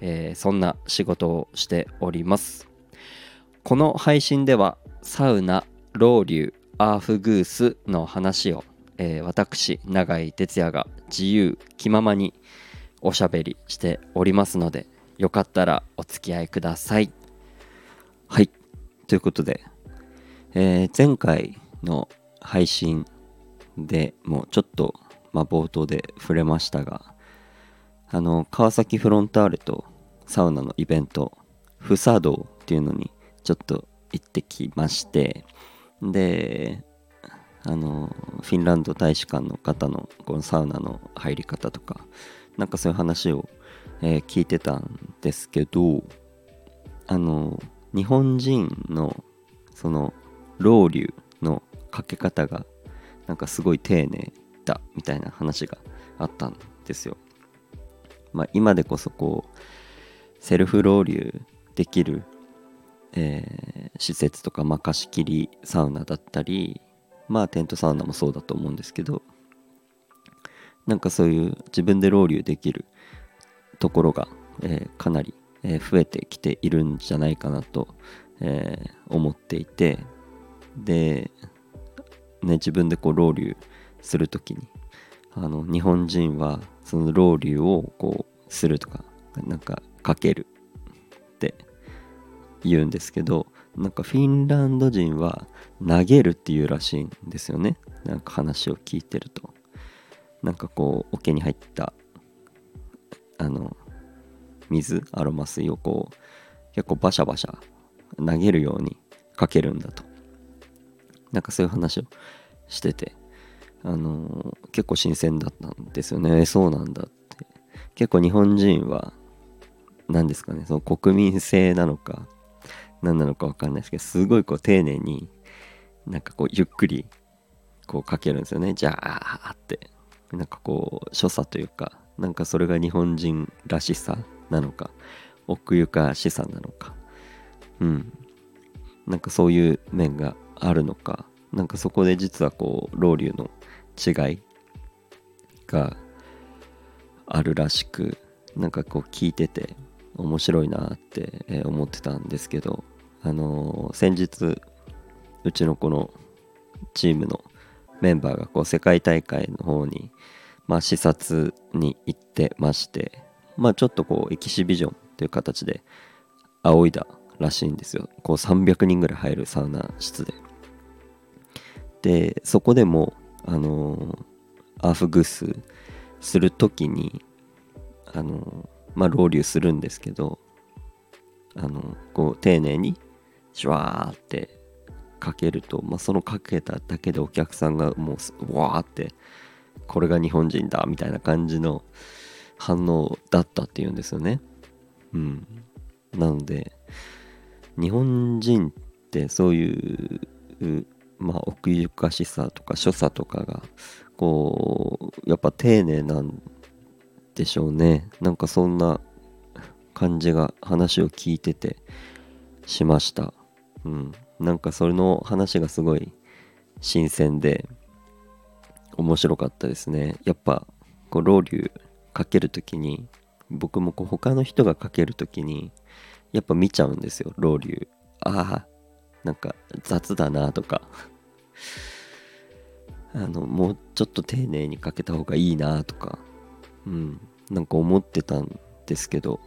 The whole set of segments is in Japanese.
えー、そんな仕事をしております。この配信ではサウナロウリュアーフグースの話を、えー、私永井哲也が自由気ままにおしゃべりしておりますのでよかったらお付き合いください。はい。ということで、えー、前回の配信でもうちょっと、まあ、冒頭で触れましたがあの川崎フロンターレとサウナのイベントフサドっていうのにちょっと行ってきましてであのフィンランド大使館の方のこのサウナの入り方とかなんかそういう話を、えー、聞いてたんですけどあの日本人のそのロウリュのかけ方がなんかすごい丁寧だみたいな話があったんですよ。まあ、今でこそこうセルフロウリュできる、えー、施設とか、まあ、貸し切りサウナだったりまあテントサウナもそうだと思うんですけどなんかそういう自分でロウリュできるところが、えー、かなり、えー、増えてきているんじゃないかなと、えー、思っていてで、ね、自分でこうロウリュする時にあの日本人はそのロウリュをこうするとかなんかかける。って言うんですけどなんかフィンランド人は投げるっていうらしいんですよね。なんか話を聞いてると。なんかこう桶に入ったあの水アロマ水をこう結構バシャバシャ投げるようにかけるんだと。なんかそういう話をしててあのー、結構新鮮だったんですよね。そうなんだって。結構日本人は何ですかね。その国民性なのか何なのか分かんないですけどすごいこう丁寧になんかこうゆっくりこうかけるんですよね。じゃあって。なんかこう所作というかなんかそれが日本人らしさなのか奥ゆかしさなのか。うん。なんかそういう面があるのか。なんかそこで実はこうロウリュの違いがあるらしくなんかこう聞いてて面白いなって思ってたんですけどあの、先日うちのこのチームのメンバーがこう世界大会の方に、まあ、視察に行ってまして、まあ、ちょっとこうエキシビジョンという形で仰いだらしいんですよ。こう300人ぐらい入るサウナ室で。でそこでもあの、アーフグースする時にあの、まあロウリュするんですけどあのこう丁寧にシュワーってかけると、まあ、そのかけただけでお客さんがもうわーってこれが日本人だみたいな感じの反応だったっていうんですよね。うん。なので日本人ってそういうまあ奥ゆかしさとか所作とかがこうやっぱ丁寧なんでしょうね。なんかそんな感じが話を聞いててしました。うん。なんかそれの話がすごい新鮮で面白かったですね。やっぱこうロウリュかける時に僕もこう他の人がかける時にやっぱ見ちゃうんですよロウリュ。ああなんか雑だなとかあのもうちょっと丁寧にかけた方がいいなとかうん。なんか思ってたんですけど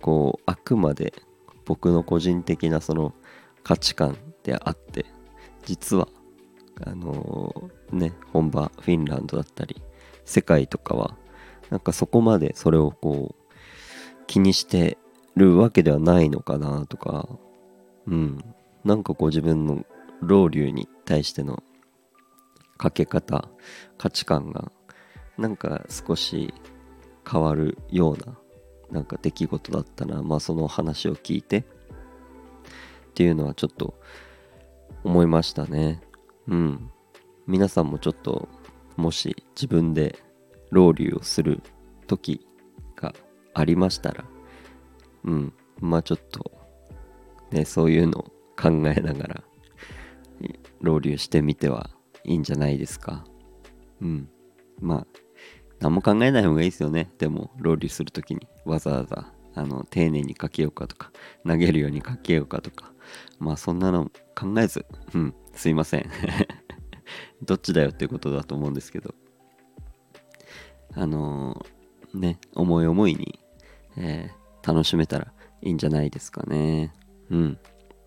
こうあくまで僕の個人的なその価値観であって実はあのー、ね本場フィンランドだったり世界とかはなんかそこまでそれをこう気にしてるわけではないのかなとかうん。なんかこう自分の老流に対してのかけ方価値観がなんか少し変わるようななんか出来事だったな。まあその話を聞いて。っていうのはちょっと思いましたね。うん。皆さんもちょっともし自分でロウリュをする時がありましたらうん。まあちょっとねそういうのを考えながらロウリュしてみてはいいんじゃないですか。うん。まあ何も考えない方がいいですよね。でもロウリする時にわざわざあの丁寧にかけようかとか投げるようにかけようかとかまあそんなの考えずうんすいません。どっちだよっていうことだと思うんですけど。あのー、ね思い思いに、えー、楽しめたらいいんじゃないですかね。うん。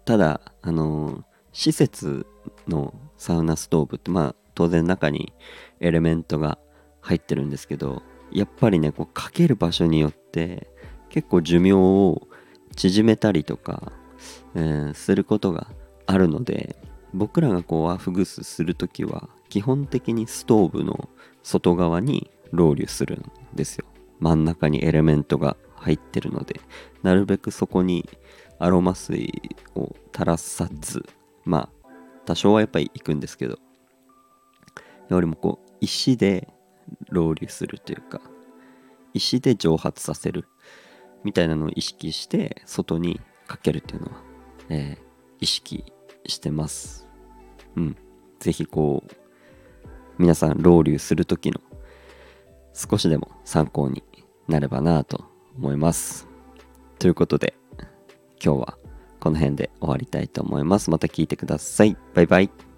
ただあのー、施設のサウナストーブってまあ当然中にエレメントが入ってるんですけどやっぱりねこうかける場所によって結構寿命を縮めたりとか、えー、することがあるので僕らがこうアフグスする時は基本的にストーブの外側にロウリュするんですよ。真ん中にエレメントが入ってるので。なるべくそこにアロマ水を垂らさずまあ多少はやっぱり行くんですけどよりもこう石でロウリュするというか石で蒸発させるみたいなのを意識して外にかけるっていうのは、えー、意識してます。うん。ぜひこう、皆さん、ロウリュする時の少しでも参考になればなと思います。ということで、今日はこの辺で終わりたいと思います。また聞いてください。バイバイ。